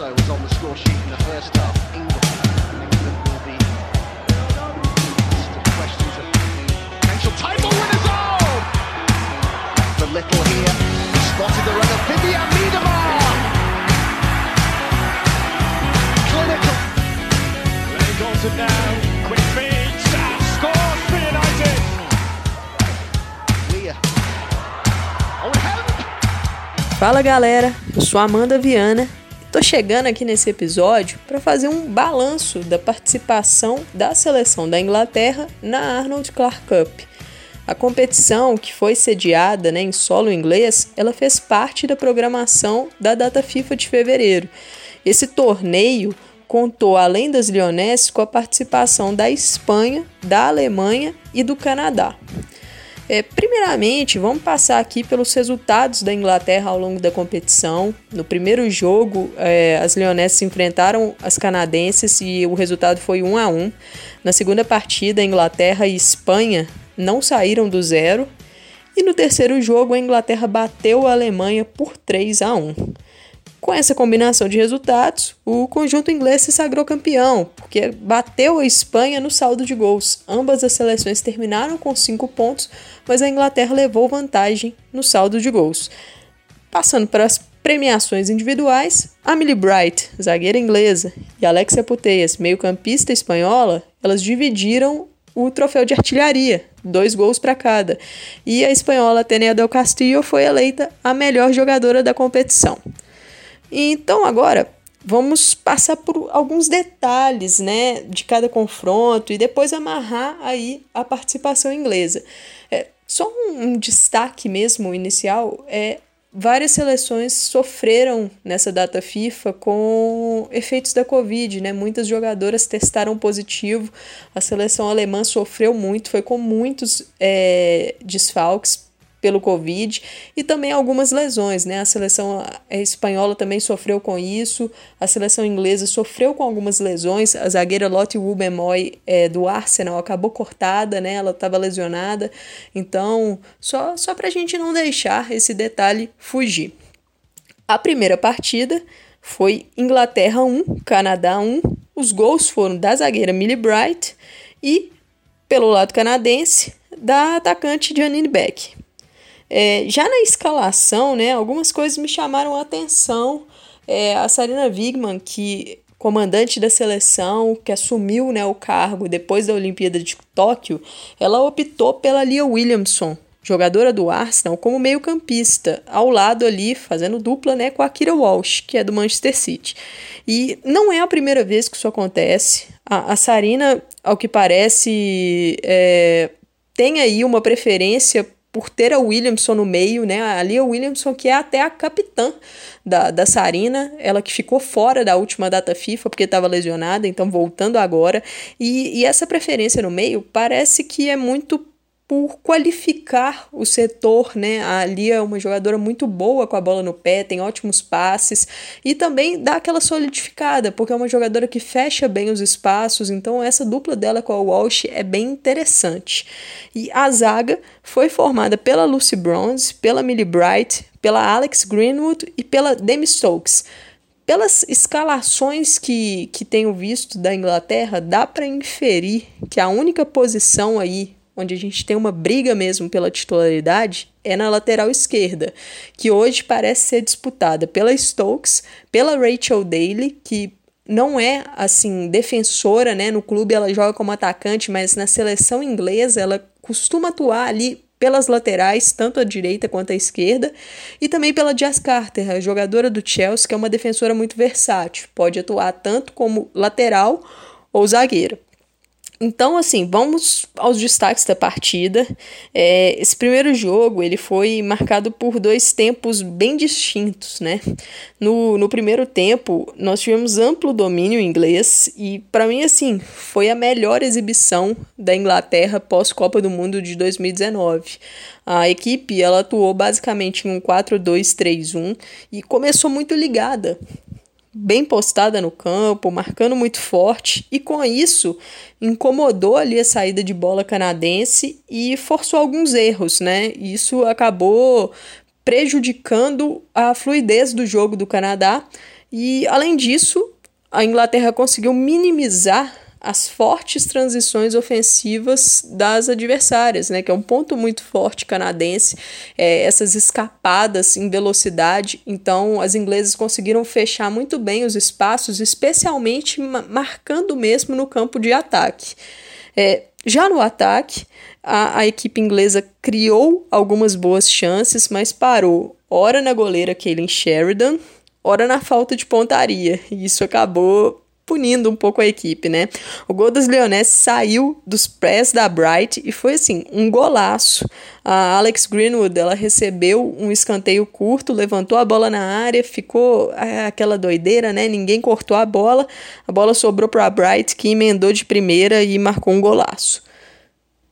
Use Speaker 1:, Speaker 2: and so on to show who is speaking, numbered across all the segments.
Speaker 1: also was on the score sheet in the first half. England, England will be questions of potential title winners. Oh! For little here, spotted the run of Vivian Miedemar. Clinical.
Speaker 2: Dalton now, quick feed, scores for United.
Speaker 1: Weir. Oh, help!
Speaker 3: Fala galera, eu sou Amanda Viana tô chegando aqui nesse episódio para fazer um balanço da participação da seleção da Inglaterra na Arnold Clark Cup. A competição, que foi sediada né, em solo inglês, ela fez parte da programação da data FIFA de fevereiro. Esse torneio contou, além das Lionesses, com a participação da Espanha, da Alemanha e do Canadá. É, primeiramente, vamos passar aqui pelos resultados da Inglaterra ao longo da competição. No primeiro jogo, é, as leonesses se enfrentaram as canadenses e o resultado foi 1 a 1. Na segunda partida, a Inglaterra e Espanha não saíram do zero. E no terceiro jogo, a Inglaterra bateu a Alemanha por 3 a 1. Com essa combinação de resultados, o conjunto inglês se sagrou campeão, porque bateu a Espanha no saldo de gols. Ambas as seleções terminaram com 5 pontos, mas a Inglaterra levou vantagem no saldo de gols. Passando para as premiações individuais, a Millie Bright, zagueira inglesa, e Alexia Putellas, meio-campista espanhola, elas dividiram o troféu de artilharia, dois gols para cada. E a espanhola Tenea del Castillo foi eleita a melhor jogadora da competição. Então agora vamos passar por alguns detalhes, né, de cada confronto e depois amarrar aí a participação inglesa. É, só um, um destaque mesmo inicial é várias seleções sofreram nessa data FIFA com efeitos da Covid, né? Muitas jogadoras testaram positivo, a seleção alemã sofreu muito, foi com muitos é, desfalques pelo Covid e também algumas lesões, né? A seleção espanhola também sofreu com isso, a seleção inglesa sofreu com algumas lesões, a zagueira Lotte Wubbemoy é, do Arsenal acabou cortada, né? Ela estava lesionada, então só, só para a gente não deixar esse detalhe fugir. A primeira partida foi Inglaterra 1, Canadá 1, os gols foram da zagueira Millie Bright e, pelo lado canadense, da atacante Janine Beck. É, já na escalação, né, algumas coisas me chamaram a atenção. É, a Sarina Wigman, que comandante da seleção, que assumiu né, o cargo depois da Olimpíada de Tóquio, ela optou pela Lia Williamson, jogadora do Arsenal, como meio-campista, ao lado ali, fazendo dupla né, com a Kira Walsh, que é do Manchester City. E não é a primeira vez que isso acontece. A, a Sarina, ao que parece, é, tem aí uma preferência por ter a Williamson no meio, né? A Williamson, que é até a capitã da, da Sarina, ela que ficou fora da última data FIFA porque estava lesionada, então voltando agora. E, e essa preferência no meio parece que é muito por qualificar o setor, né? A Lia é uma jogadora muito boa com a bola no pé, tem ótimos passes e também dá aquela solidificada, porque é uma jogadora que fecha bem os espaços, então essa dupla dela com a Walsh é bem interessante. E a zaga foi formada pela Lucy Bronze, pela Millie Bright, pela Alex Greenwood e pela Demi Stokes. Pelas escalações que, que tenho visto da Inglaterra, dá para inferir que a única posição aí onde a gente tem uma briga mesmo pela titularidade, é na lateral esquerda, que hoje parece ser disputada pela Stokes, pela Rachel Daly, que não é assim defensora, né? No clube ela joga como atacante, mas na seleção inglesa ela costuma atuar ali pelas laterais, tanto a direita quanto a esquerda, e também pela Jazz Carter, a jogadora do Chelsea, que é uma defensora muito versátil, pode atuar tanto como lateral ou zagueira. Então, assim, vamos aos destaques da partida. É, esse primeiro jogo ele foi marcado por dois tempos bem distintos, né? No, no primeiro tempo, nós tivemos amplo domínio inglês e, para mim, assim, foi a melhor exibição da Inglaterra pós-Copa do Mundo de 2019. A equipe ela atuou basicamente em um 4-2-3-1 e começou muito ligada bem postada no campo, marcando muito forte, e com isso incomodou ali a saída de bola canadense e forçou alguns erros, né? Isso acabou prejudicando a fluidez do jogo do Canadá E além disso, a Inglaterra conseguiu minimizar as fortes transições ofensivas das adversárias, né, que é um ponto muito forte canadense, é, essas escapadas em velocidade. Então, as inglesas conseguiram fechar muito bem os espaços, especialmente marcando mesmo no campo de ataque. É, já no ataque, a, a equipe inglesa criou algumas boas chances, mas parou ora na goleira Kaylin Sheridan, ora na falta de pontaria. E isso acabou punindo um pouco a equipe, né? O gol dos Leonesses saiu dos pés da Bright e foi assim, um golaço. A Alex Greenwood, ela recebeu um escanteio curto, levantou a bola na área, ficou aquela doideira, né? Ninguém cortou a bola. A bola sobrou para a Bright, que emendou de primeira e marcou um golaço.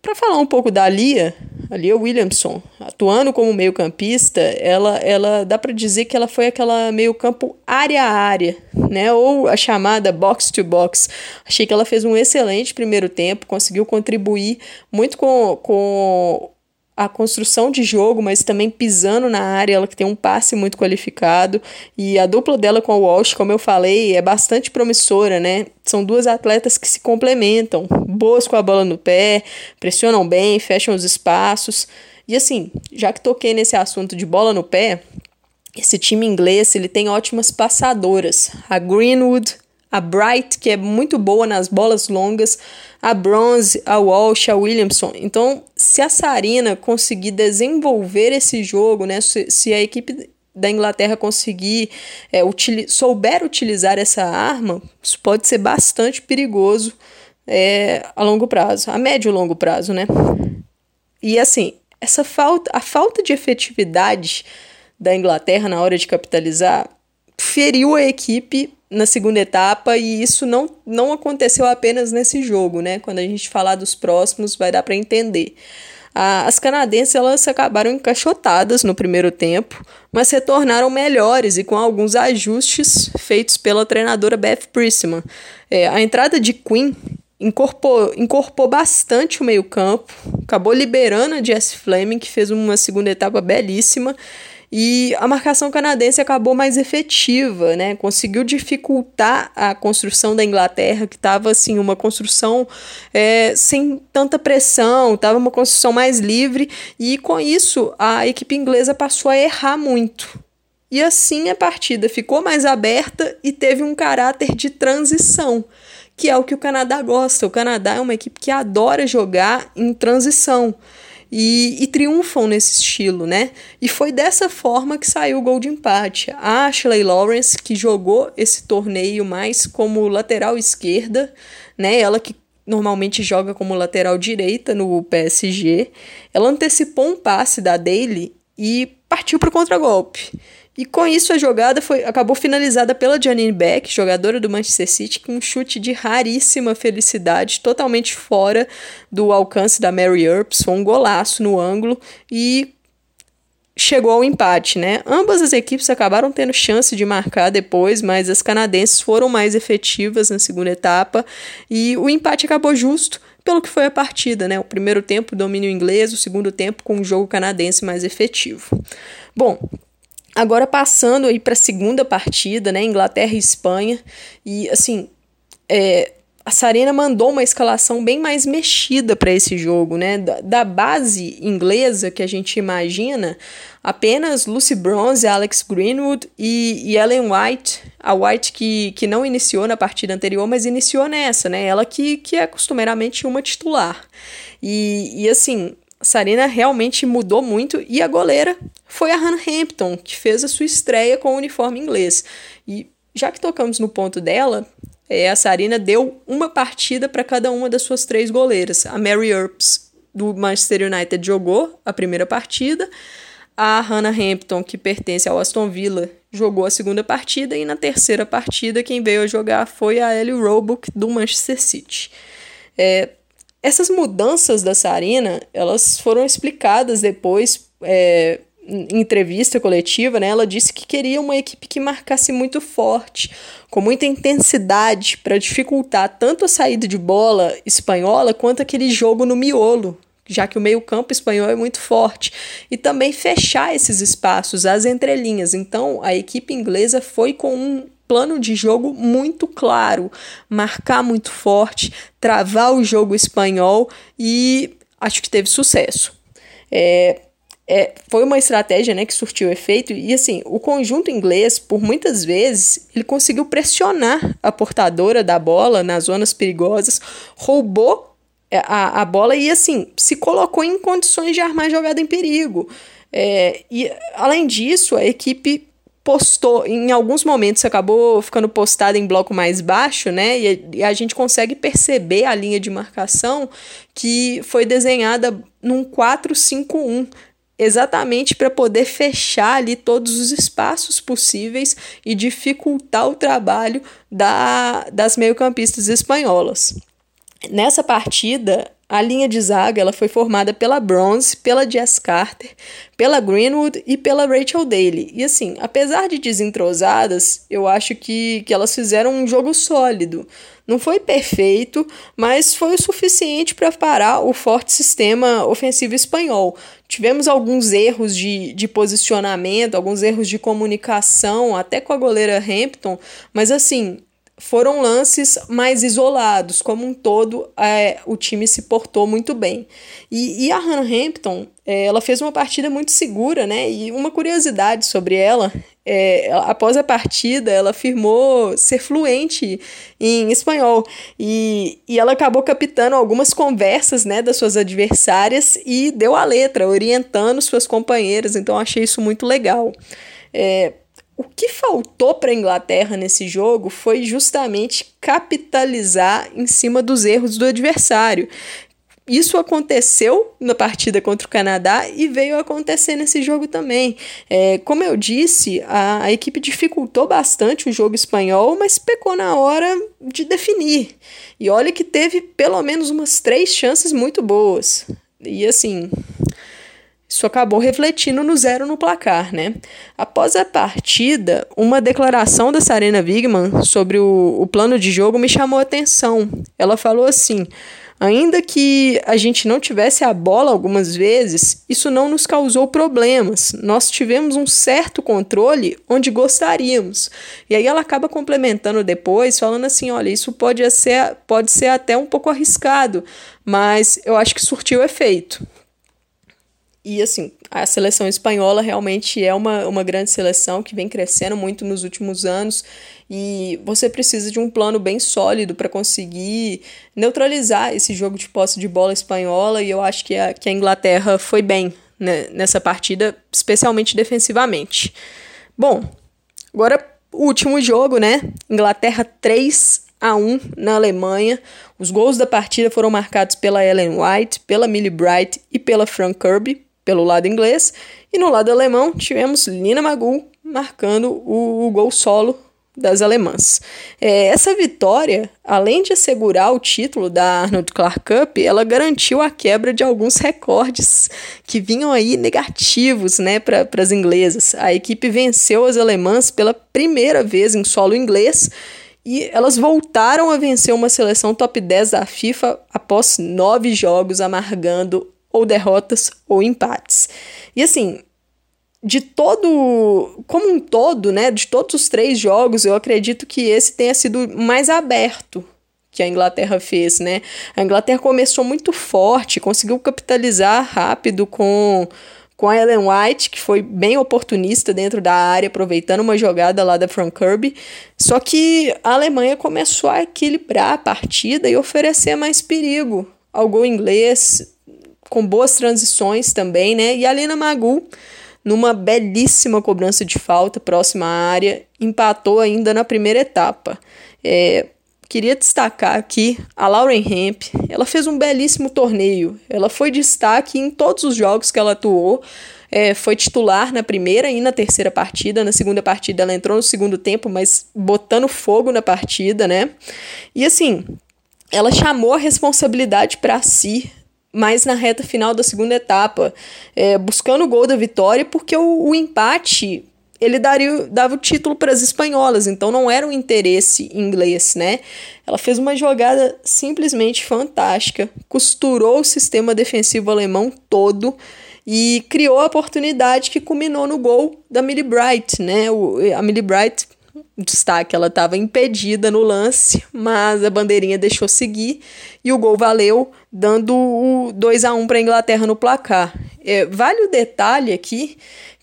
Speaker 3: Para falar um pouco da Lia, a Lia Williamson, atuando como meio-campista, ela, ela dá para dizer que ela foi aquela meio-campo área a área, né? Ou a chamada box to box. Achei que ela fez um excelente primeiro tempo, conseguiu contribuir muito com, com a construção de jogo, mas também pisando na área, ela que tem um passe muito qualificado. E a dupla dela com a Walsh, como eu falei, é bastante promissora, né? São duas atletas que se complementam, boas com a bola no pé, pressionam bem, fecham os espaços. E assim, já que toquei nesse assunto de bola no pé, esse time inglês ele tem ótimas passadoras. A Greenwood, a Bright, que é muito boa nas bolas longas, a Bronze, a Walsh, a Williamson. Então, se a Sarina conseguir desenvolver esse jogo, né, se, se a equipe da Inglaterra conseguir é, utili souber utilizar essa arma, isso pode ser bastante perigoso é, a longo prazo, a médio e longo prazo, né? E assim, essa falta, a falta de efetividade da Inglaterra na hora de capitalizar feriu a equipe na segunda etapa e isso não, não aconteceu apenas nesse jogo, né? Quando a gente falar dos próximos, vai dar para entender. as canadenses elas acabaram encaixotadas no primeiro tempo, mas retornaram melhores e com alguns ajustes feitos pela treinadora Beth Priestman. É, a entrada de Quinn incorporou, incorporou bastante o meio-campo, acabou liberando a Jess Fleming, que fez uma segunda etapa belíssima, e a marcação canadense acabou mais efetiva, né? Conseguiu dificultar a construção da Inglaterra, que estava assim uma construção é, sem tanta pressão, estava uma construção mais livre e com isso a equipe inglesa passou a errar muito. E assim a partida ficou mais aberta e teve um caráter de transição, que é o que o Canadá gosta. O Canadá é uma equipe que adora jogar em transição e, e, triunfam nesse estilo, né? E foi dessa forma que saiu o gol de empate. A Ashley Lawrence, que jogou esse torneio mais como lateral esquerda, né? Ela que normalmente joga como lateral direita no PSG, ela antecipou um passe da Daly e partiu para o contragolpe. E com isso a jogada foi, acabou finalizada pela Janine Beck, jogadora do Manchester City, com um chute de raríssima felicidade, totalmente fora do alcance da Mary Earps, foi um golaço no ângulo e chegou ao empate, né? Ambas as equipes acabaram tendo chance de marcar depois, mas as canadenses foram mais efetivas na segunda etapa e o empate acabou justo pelo que foi a partida, né? O primeiro tempo domínio inglês, o segundo tempo com o jogo canadense mais efetivo. Bom, Agora passando aí para a segunda partida, né, Inglaterra e Espanha, e assim, é, a Sarena mandou uma escalação bem mais mexida para esse jogo, né? Da, da, base inglesa que a gente imagina, apenas Lucy Bronze, Alex Greenwood e, e, Ellen White, a White que, que não iniciou na partida anterior, mas iniciou nessa, né? Ela que, que é costumeiramente uma titular. E, e assim, Sarina realmente mudou muito e a goleira foi a Hannah Hampton, que fez a sua estreia com o uniforme inglês. E já que tocamos no ponto dela, é, a Sarina deu uma partida para cada uma das suas três goleiras. A Mary Earps, do Manchester United, jogou a primeira partida. A Hannah Hampton, que pertence ao Aston Villa, jogou a segunda partida. E na terceira partida, quem veio a jogar foi a Ellie Roebuck, do Manchester City. É, essas mudanças da Sarina, elas foram explicadas depois é, em entrevista coletiva, né? Ela disse que queria uma equipe que marcasse muito forte, com muita intensidade, para dificultar tanto a saída de bola espanhola quanto aquele jogo no miolo, já que o meio-campo espanhol é muito forte, e também fechar esses espaços, as entrelinhas. Então, a equipe inglesa foi com um plano de jogo muito claro, marcar muito forte, travar o jogo espanhol e acho que teve sucesso. É, é, foi uma estratégia né, que surtiu efeito e assim o conjunto inglês por muitas vezes ele conseguiu pressionar a portadora da bola nas zonas perigosas roubou é, a, a bola e assim se colocou em condições de armar jogada em perigo é, e além disso a equipe postou em alguns momentos acabou ficando postada em bloco mais baixo né e, e a gente consegue perceber a linha de marcação que foi desenhada num 4-5-1 exatamente para poder fechar ali todos os espaços possíveis e dificultar o trabalho da, das meio-campistas espanholas. Nessa partida, a linha de zaga ela foi formada pela Bronze, pela Jess Carter, pela Greenwood e pela Rachel Daly. E assim, apesar de desentrosadas, eu acho que, que elas fizeram um jogo sólido. Não foi perfeito, mas foi o suficiente para parar o forte sistema ofensivo espanhol. Tivemos alguns erros de, de posicionamento, alguns erros de comunicação, até com a goleira Hampton, mas assim, foram lances mais isolados. Como um todo, é, o time se portou muito bem. E, e a Hannah Hampton, é, ela fez uma partida muito segura, né? E uma curiosidade sobre ela, é, após a partida, ela afirmou ser fluente em espanhol. E, e ela acabou captando algumas conversas, né, das suas adversárias e deu a letra, orientando suas companheiras. Então, achei isso muito legal. É, o que faltou para a Inglaterra nesse jogo foi justamente capitalizar em cima dos erros do adversário. Isso aconteceu na partida contra o Canadá e veio acontecer nesse jogo também. É, como eu disse, a, a equipe dificultou bastante o jogo espanhol, mas pecou na hora de definir. E olha que teve pelo menos umas três chances muito boas. E assim, isso acabou refletindo no zero no placar, né? Após a partida, uma declaração da Sarena Wigman sobre o, o plano de jogo me chamou a atenção. Ela falou assim: ainda que a gente não tivesse a bola algumas vezes, isso não nos causou problemas. Nós tivemos um certo controle onde gostaríamos. E aí ela acaba complementando depois, falando assim: olha, isso pode ser, pode ser até um pouco arriscado, mas eu acho que surtiu efeito. E assim, a seleção espanhola realmente é uma, uma grande seleção que vem crescendo muito nos últimos anos e você precisa de um plano bem sólido para conseguir neutralizar esse jogo de posse de bola espanhola e eu acho que a, que a Inglaterra foi bem né, nessa partida, especialmente defensivamente. Bom, agora o último jogo, né? Inglaterra 3 a 1 na Alemanha. Os gols da partida foram marcados pela Ellen White, pela Millie Bright e pela Fran Kirby pelo lado inglês, e no lado alemão tivemos Lina Magu marcando o, o gol solo das alemãs. É, essa vitória, além de assegurar o título da Arnold Clark Cup, ela garantiu a quebra de alguns recordes que vinham aí negativos né, para as inglesas. A equipe venceu as alemãs pela primeira vez em solo inglês e elas voltaram a vencer uma seleção top 10 da FIFA após nove jogos, amargando ou derrotas ou empates. E assim, de todo, como um todo, né, de todos os três jogos, eu acredito que esse tenha sido mais aberto que a Inglaterra fez, né? A Inglaterra começou muito forte, conseguiu capitalizar rápido com com a Ellen White, que foi bem oportunista dentro da área, aproveitando uma jogada lá da Frank Kirby. Só que a Alemanha começou a equilibrar a partida e oferecer mais perigo ao gol inglês, com boas transições também, né? E a Lina Magu, numa belíssima cobrança de falta próxima à área, empatou ainda na primeira etapa. É, queria destacar aqui a Lauren Hemp. Ela fez um belíssimo torneio. Ela foi destaque em todos os jogos que ela atuou. É, foi titular na primeira e na terceira partida. Na segunda partida ela entrou no segundo tempo, mas botando fogo na partida, né? E assim, ela chamou a responsabilidade para si mais na reta final da segunda etapa, é, buscando o gol da vitória, porque o, o empate ele daria, dava o título para as espanholas, então não era um interesse inglês, né? Ela fez uma jogada simplesmente fantástica, costurou o sistema defensivo alemão todo e criou a oportunidade que culminou no gol da Millie Bright, né? O, a Millie Bright destaque, ela estava impedida no lance, mas a bandeirinha deixou seguir e o gol valeu, dando o 2 a 1 para a Inglaterra no placar. É, vale o detalhe aqui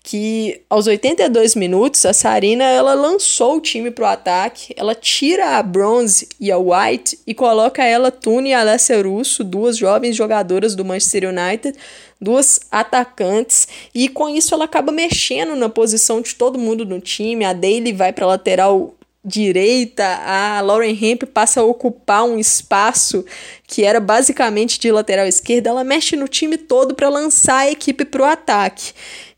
Speaker 3: que aos 82 minutos a Sarina ela lançou o time para o ataque, ela tira a Bronze e a White e coloca ela Tune e Alessia Russo, duas jovens jogadoras do Manchester United, duas atacantes e com isso ela acaba mexendo na posição de todo mundo no time. A Daly vai para lateral direita, a Lauren Hemp passa a ocupar um espaço que era basicamente de lateral esquerda, ela mexe no time todo para lançar a equipe para o ataque.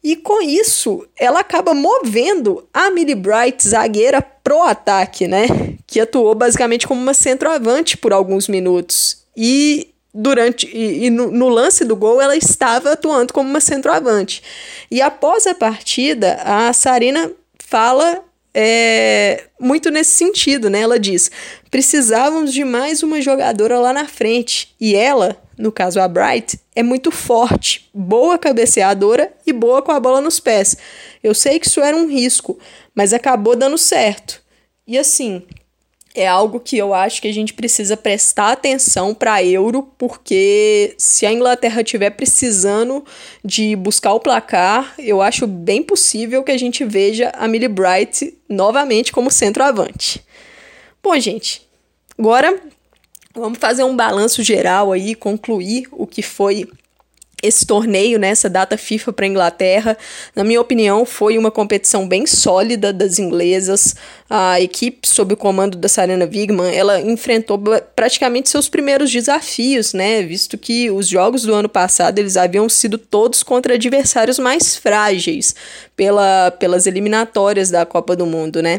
Speaker 3: E com isso, ela acaba movendo a Millie Bright, zagueira, pro ataque, né? Que atuou basicamente como uma centroavante por alguns minutos. E durante e, e no, no, lance do gol ela estava atuando como uma centroavante. E após a partida, a Sarina fala é, muito nesse sentido, né? Ela diz: precisávamos de mais uma jogadora lá na frente. E ela, no caso a Bright, é muito forte, boa cabeceadora e boa com a bola nos pés. Eu sei que isso era um risco, mas acabou dando certo. E assim, é algo que eu acho que a gente precisa prestar atenção para Euro, porque se a Inglaterra estiver precisando de buscar o placar, eu acho bem possível que a gente veja a Millie Bright novamente como centroavante. Bom, gente, agora vamos fazer um balanço geral aí, concluir o que foi esse torneio, né, essa data FIFA para a Inglaterra, na minha opinião, foi uma competição bem sólida das inglesas. A equipe, sob o comando da Sarena Wigman, ela enfrentou praticamente seus primeiros desafios, né, visto que os jogos do ano passado eles haviam sido todos contra adversários mais frágeis pela, pelas eliminatórias da Copa do Mundo, né?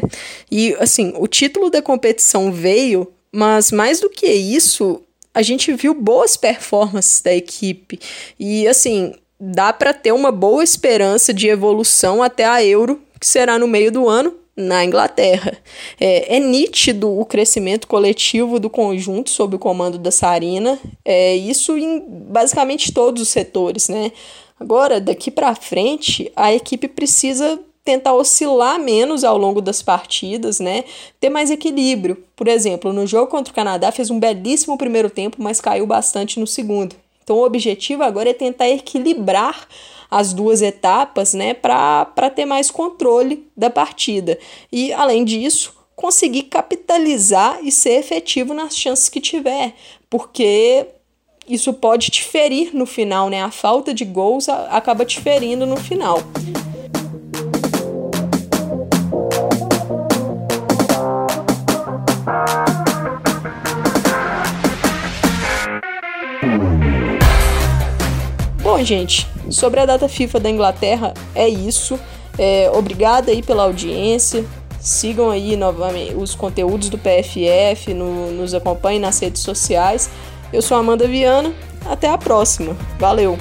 Speaker 3: E assim, o título da competição veio, mas mais do que isso, a gente viu boas performances da equipe. E assim, dá para ter uma boa esperança de evolução até a Euro, que será no meio do ano na Inglaterra. É, é nítido o crescimento coletivo do conjunto sob o comando da Sarina, é, isso em basicamente todos os setores, né? Agora, daqui para frente, a equipe precisa tentar oscilar menos ao longo das partidas, né? Ter mais equilíbrio. Por exemplo, no jogo contra o Canadá fez um belíssimo primeiro tempo, mas caiu bastante no segundo. Então o objetivo agora é tentar equilibrar as duas etapas, né, para ter mais controle da partida. E além disso, conseguir capitalizar e ser efetivo nas chances que tiver, porque isso pode te ferir no final, né? A falta de gols acaba te ferindo no final. Gente, sobre a data FIFA da Inglaterra é isso. É, obrigada aí pela audiência. Sigam aí novamente os conteúdos do PFF, no, nos acompanhem nas redes sociais. Eu sou Amanda Viana. Até a próxima. Valeu!